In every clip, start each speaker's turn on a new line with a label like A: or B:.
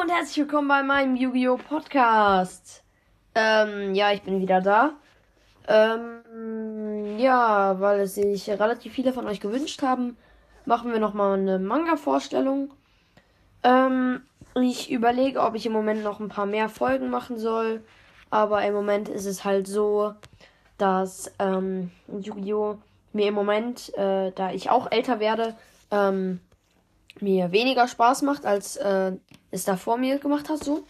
A: Und herzlich willkommen bei meinem Yu-Gi-Oh! Podcast. Ähm, ja, ich bin wieder da. Ähm, ja, weil es sich relativ viele von euch gewünscht haben, machen wir nochmal eine Manga-Vorstellung. Ähm, ich überlege, ob ich im Moment noch ein paar mehr Folgen machen soll. Aber im Moment ist es halt so, dass ähm, Yu-Gi-Oh! mir im Moment, äh, da ich auch älter werde, ähm, mir weniger Spaß macht, als äh, es da vor mir gemacht hat, so.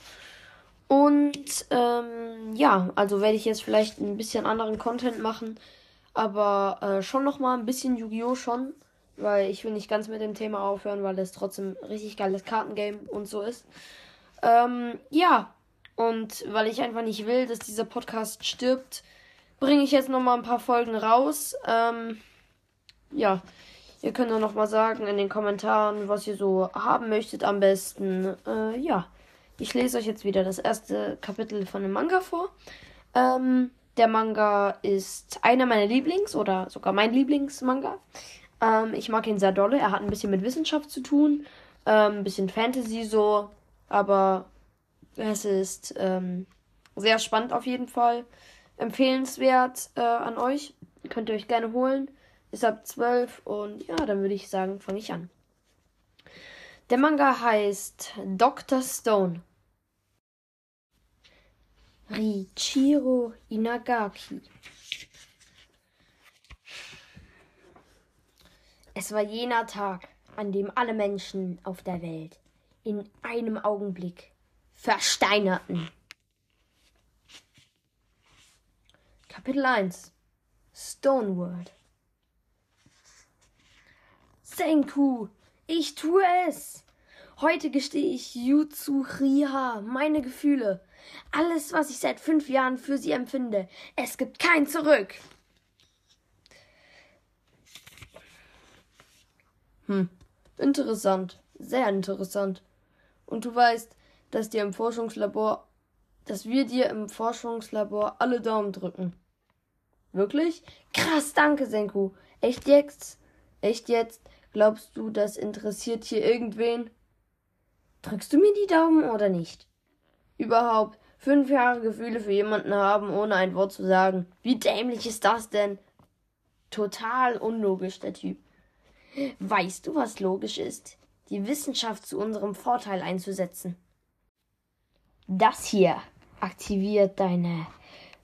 A: Und ähm, ja, also werde ich jetzt vielleicht ein bisschen anderen Content machen, aber äh, schon noch mal ein bisschen Yu-Gi-Oh schon, weil ich will nicht ganz mit dem Thema aufhören, weil es trotzdem richtig geiles Kartengame und so ist. Ähm, ja, und weil ich einfach nicht will, dass dieser Podcast stirbt, bringe ich jetzt noch mal ein paar Folgen raus. Ähm, ja, ihr könnt auch noch mal sagen in den Kommentaren, was ihr so haben möchtet am besten. Äh, ja, ich lese euch jetzt wieder das erste Kapitel von dem Manga vor. Ähm, der Manga ist einer meiner Lieblings- oder sogar mein Lieblingsmanga. Ähm, ich mag ihn sehr dolle. Er hat ein bisschen mit Wissenschaft zu tun, ähm, ein bisschen Fantasy so, aber es ist ähm, sehr spannend auf jeden Fall. Empfehlenswert äh, an euch. Könnt ihr euch gerne holen. Ist ab 12 und ja, dann würde ich sagen, fange ich an. Der Manga heißt Dr. Stone. Riichiro Inagaki. Es war jener Tag, an dem alle Menschen auf der Welt in einem Augenblick versteinerten. Kapitel 1 Stone World Senku, ich tue es. Heute gestehe ich Yutsuhriha meine Gefühle. Alles, was ich seit fünf Jahren für sie empfinde. Es gibt kein Zurück. Hm, interessant. Sehr interessant. Und du weißt, dass dir im Forschungslabor, dass wir dir im Forschungslabor alle Daumen drücken. Wirklich? Krass, danke, Senku. Echt jetzt? Echt jetzt? Glaubst du, das interessiert hier irgendwen? Drückst du mir die Daumen oder nicht? Überhaupt fünf Jahre Gefühle für jemanden haben, ohne ein Wort zu sagen. Wie dämlich ist das denn? Total unlogisch, der Typ. Weißt du, was logisch ist? Die Wissenschaft zu unserem Vorteil einzusetzen. Das hier aktiviert deine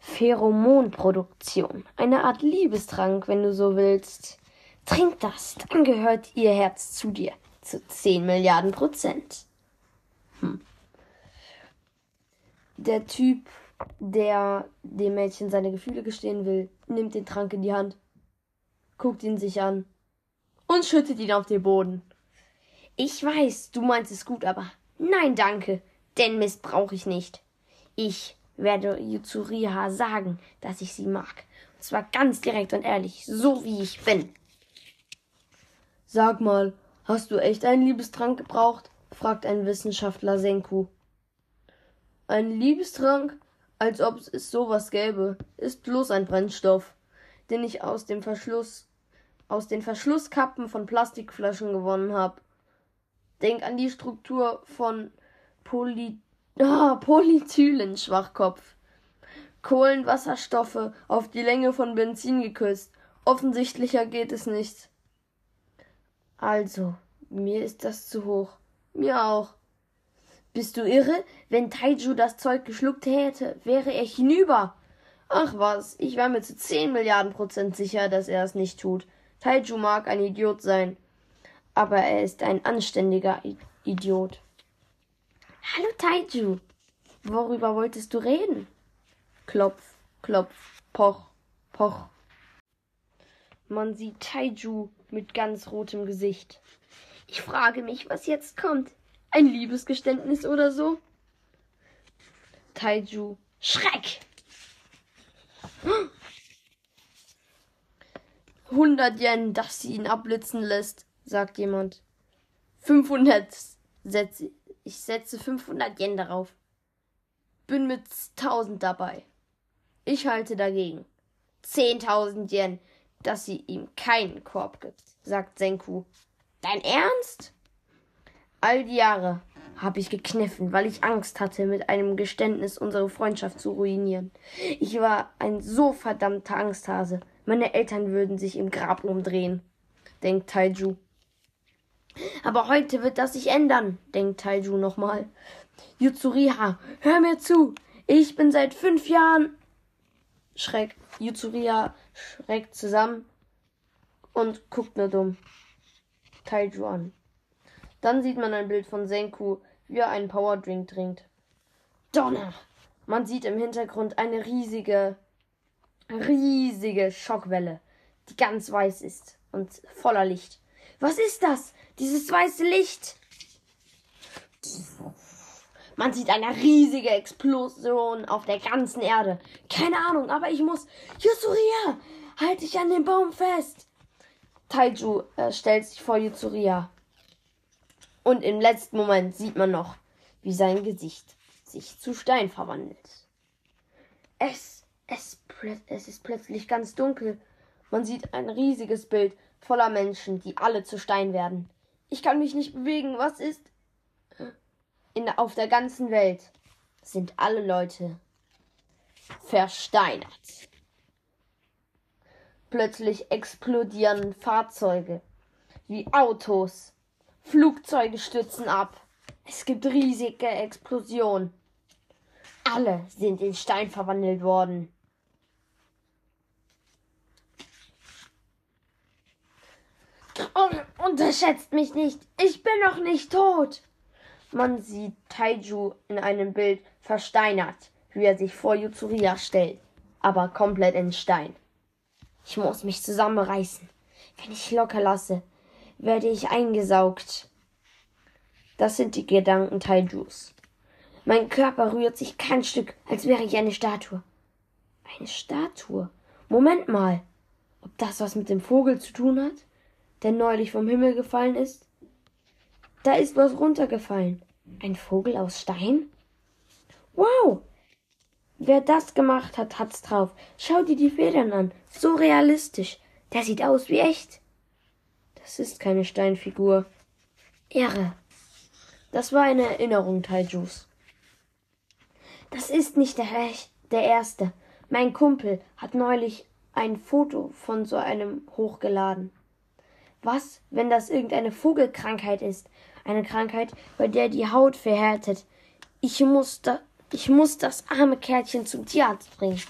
A: Pheromonproduktion. Eine Art Liebestrank, wenn du so willst. Trink das, dann gehört ihr Herz zu dir. Zu 10 Milliarden Prozent. Hm. Der Typ, der dem Mädchen seine Gefühle gestehen will, nimmt den Trank in die Hand, guckt ihn sich an und schüttet ihn auf den Boden. Ich weiß, du meinst es gut, aber nein, danke, den Mist brauche ich nicht. Ich werde Yuzuriha sagen, dass ich sie mag. Und zwar ganz direkt und ehrlich, so wie ich bin. Sag mal, hast du echt einen Liebestrank gebraucht? fragt ein Wissenschaftler Senku. Ein Liebestrank? Als ob es sowas gäbe, ist bloß ein Brennstoff, den ich aus dem Verschluss, aus den Verschlusskappen von Plastikflaschen gewonnen habe. Denk an die Struktur von Poly, ah, Polythylen-Schwachkopf. Kohlenwasserstoffe auf die Länge von Benzin geküsst. Offensichtlicher geht es nicht. Also, mir ist das zu hoch. Mir auch. Bist du irre? Wenn Taiju das Zeug geschluckt hätte, wäre er hinüber. Ach was, ich war mir zu zehn Milliarden Prozent sicher, dass er es nicht tut. Taiju mag ein Idiot sein, aber er ist ein anständiger I Idiot. Hallo Taiju, worüber wolltest du reden? Klopf, klopf, poch, poch. Man sieht Taiju mit ganz rotem Gesicht. Ich frage mich, was jetzt kommt. Ein Liebesgeständnis oder so? Taiju. Schreck! 100 Yen, dass sie ihn abblitzen lässt, sagt jemand. 500 setze ich setze 500 Yen darauf. Bin mit 1000 dabei. Ich halte dagegen. 10.000 Yen, dass sie ihm keinen Korb gibt, sagt Senku. Dein Ernst? All die Jahre habe ich gekniffen, weil ich Angst hatte, mit einem Geständnis unsere Freundschaft zu ruinieren. Ich war ein so verdammter Angsthase. Meine Eltern würden sich im Grab umdrehen, denkt Taiju. Aber heute wird das sich ändern, denkt Taiju nochmal. Yuzuriha, hör mir zu. Ich bin seit fünf Jahren. Schreck. Yuzuriha schreckt zusammen und guckt nur dumm. Taiju an. Dann sieht man ein Bild von Senku, wie er einen Powerdrink trinkt. Donner! Man sieht im Hintergrund eine riesige, riesige Schockwelle, die ganz weiß ist und voller Licht. Was ist das? Dieses weiße Licht! Man sieht eine riesige Explosion auf der ganzen Erde. Keine Ahnung, aber ich muss. Yusuria! Halt dich an den Baum fest! Taiju äh, stellt sich vor Yuzuria. Und im letzten Moment sieht man noch, wie sein Gesicht sich zu Stein verwandelt. Es, es, es ist plötzlich ganz dunkel. Man sieht ein riesiges Bild voller Menschen, die alle zu Stein werden. Ich kann mich nicht bewegen. Was ist? In, auf der ganzen Welt sind alle Leute versteinert. Plötzlich explodieren Fahrzeuge wie Autos, Flugzeuge stürzen ab. Es gibt riesige Explosionen. Alle sind in Stein verwandelt worden. unterschätzt mich nicht. Ich bin noch nicht tot. Man sieht Taiju in einem Bild versteinert, wie er sich vor Yutsuria stellt, aber komplett in Stein. Ich muss mich zusammenreißen. Wenn ich locker lasse, werde ich eingesaugt. Das sind die Gedanken Taijus. Mein Körper rührt sich kein Stück, als wäre ich eine Statue. Eine Statue? Moment mal. Ob das was mit dem Vogel zu tun hat, der neulich vom Himmel gefallen ist? Da ist was runtergefallen. Ein Vogel aus Stein? Wow! Wer das gemacht hat, hat's drauf. Schau dir die Federn an. So realistisch. Der sieht aus wie echt. Das ist keine Steinfigur. Irre. Das war eine Erinnerung, Taijus. Das ist nicht der, der erste. Mein Kumpel hat neulich ein Foto von so einem hochgeladen. Was, wenn das irgendeine Vogelkrankheit ist? Eine Krankheit, bei der die Haut verhärtet. Ich muss, da, ich muss das arme Kerlchen zum Tierarzt bringen.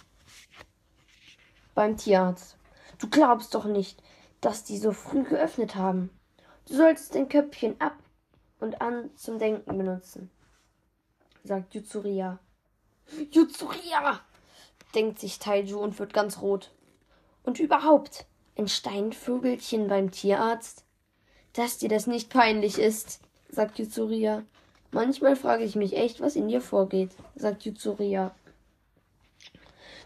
A: Beim Tierarzt. Du glaubst doch nicht, dass die so früh geöffnet haben. Du solltest dein Köpfchen ab und an zum Denken benutzen, sagt Jutsuria. Jutsuria! denkt sich Taiju und wird ganz rot. Und überhaupt, ein Steinvögelchen beim Tierarzt? Dass dir das nicht peinlich ist, sagt Jutsuria. Manchmal frage ich mich echt, was in dir vorgeht, sagt Jutsuria.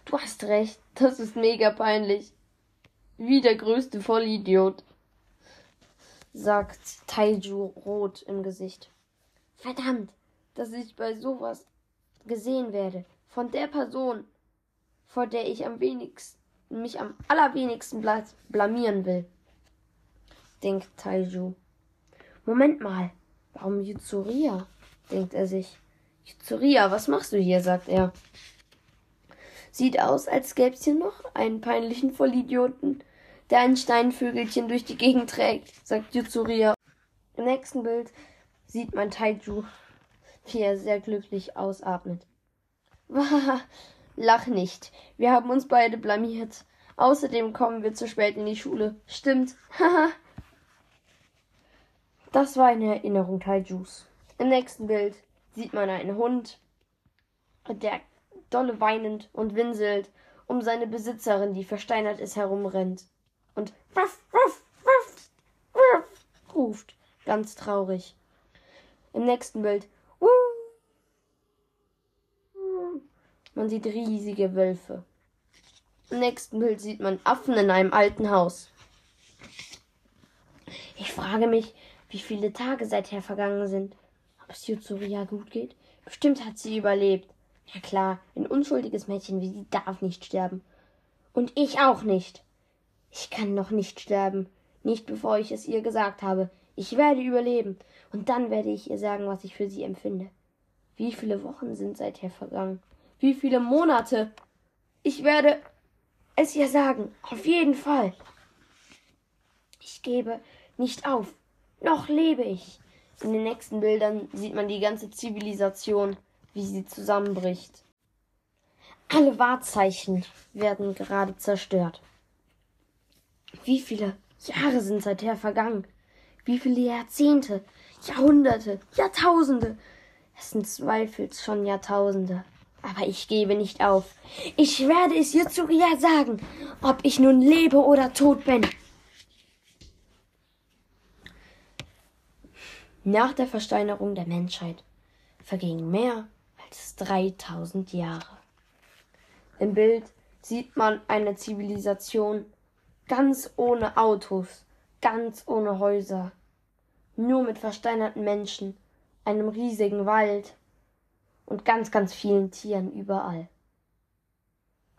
A: Du hast recht, das ist mega peinlich. Wie der größte Vollidiot, sagt Taiju rot im Gesicht. Verdammt, dass ich bei sowas gesehen werde. Von der Person, vor der ich am wenigsten, mich am allerwenigsten blamieren will, denkt Taiju. Moment mal, warum Jutsuria? denkt er sich. Jutsuria, was machst du hier? sagt er. Sieht aus, als gäb's hier noch einen peinlichen Vollidioten, der ein Steinvögelchen durch die Gegend trägt, sagt Jutsuria. Im nächsten Bild sieht man Taiju, wie er sehr glücklich ausatmet. Lach nicht. Wir haben uns beide blamiert. Außerdem kommen wir zu spät in die Schule. Stimmt. Haha. Das war eine Erinnerung Taijus. Im nächsten Bild sieht man einen Hund, der dolle weinend und winselt um seine Besitzerin, die versteinert ist, herumrennt und ruff, ruff, ruff, ruff, ruft, ganz traurig. Im nächsten Bild man sieht riesige Wölfe. Im nächsten Bild sieht man Affen in einem alten Haus. Ich frage mich, wie viele Tage seither vergangen sind. Ob es Jutsuria gut geht? Bestimmt hat sie überlebt. Ja klar, ein unschuldiges Mädchen wie sie darf nicht sterben. Und ich auch nicht. Ich kann noch nicht sterben. Nicht bevor ich es ihr gesagt habe. Ich werde überleben. Und dann werde ich ihr sagen, was ich für sie empfinde. Wie viele Wochen sind seither vergangen? Wie viele Monate? Ich werde es ihr sagen. Auf jeden Fall. Ich gebe nicht auf. Noch lebe ich. In den nächsten Bildern sieht man die ganze Zivilisation, wie sie zusammenbricht. Alle Wahrzeichen werden gerade zerstört. Wie viele Jahre sind seither vergangen? Wie viele Jahrzehnte, Jahrhunderte, Jahrtausende? Es sind zweifels schon Jahrtausende. Aber ich gebe nicht auf. Ich werde es Jutsuria sagen, ob ich nun lebe oder tot bin. Nach der Versteinerung der Menschheit vergingen mehr als 3000 Jahre. Im Bild sieht man eine Zivilisation ganz ohne Autos, ganz ohne Häuser, nur mit versteinerten Menschen, einem riesigen Wald und ganz, ganz vielen Tieren überall.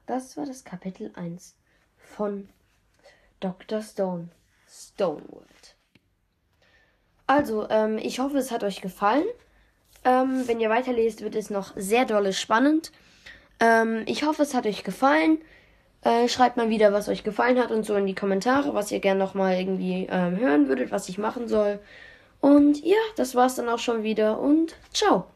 A: Das war das Kapitel 1 von Dr. Stone, Stoneworld. Also, ähm, ich hoffe, es hat euch gefallen. Ähm, wenn ihr weiterlest, wird es noch sehr dolle spannend. Ähm, ich hoffe, es hat euch gefallen. Äh, schreibt mal wieder, was euch gefallen hat und so in die Kommentare, was ihr gerne nochmal irgendwie ähm, hören würdet, was ich machen soll. Und ja, das war's dann auch schon wieder und ciao.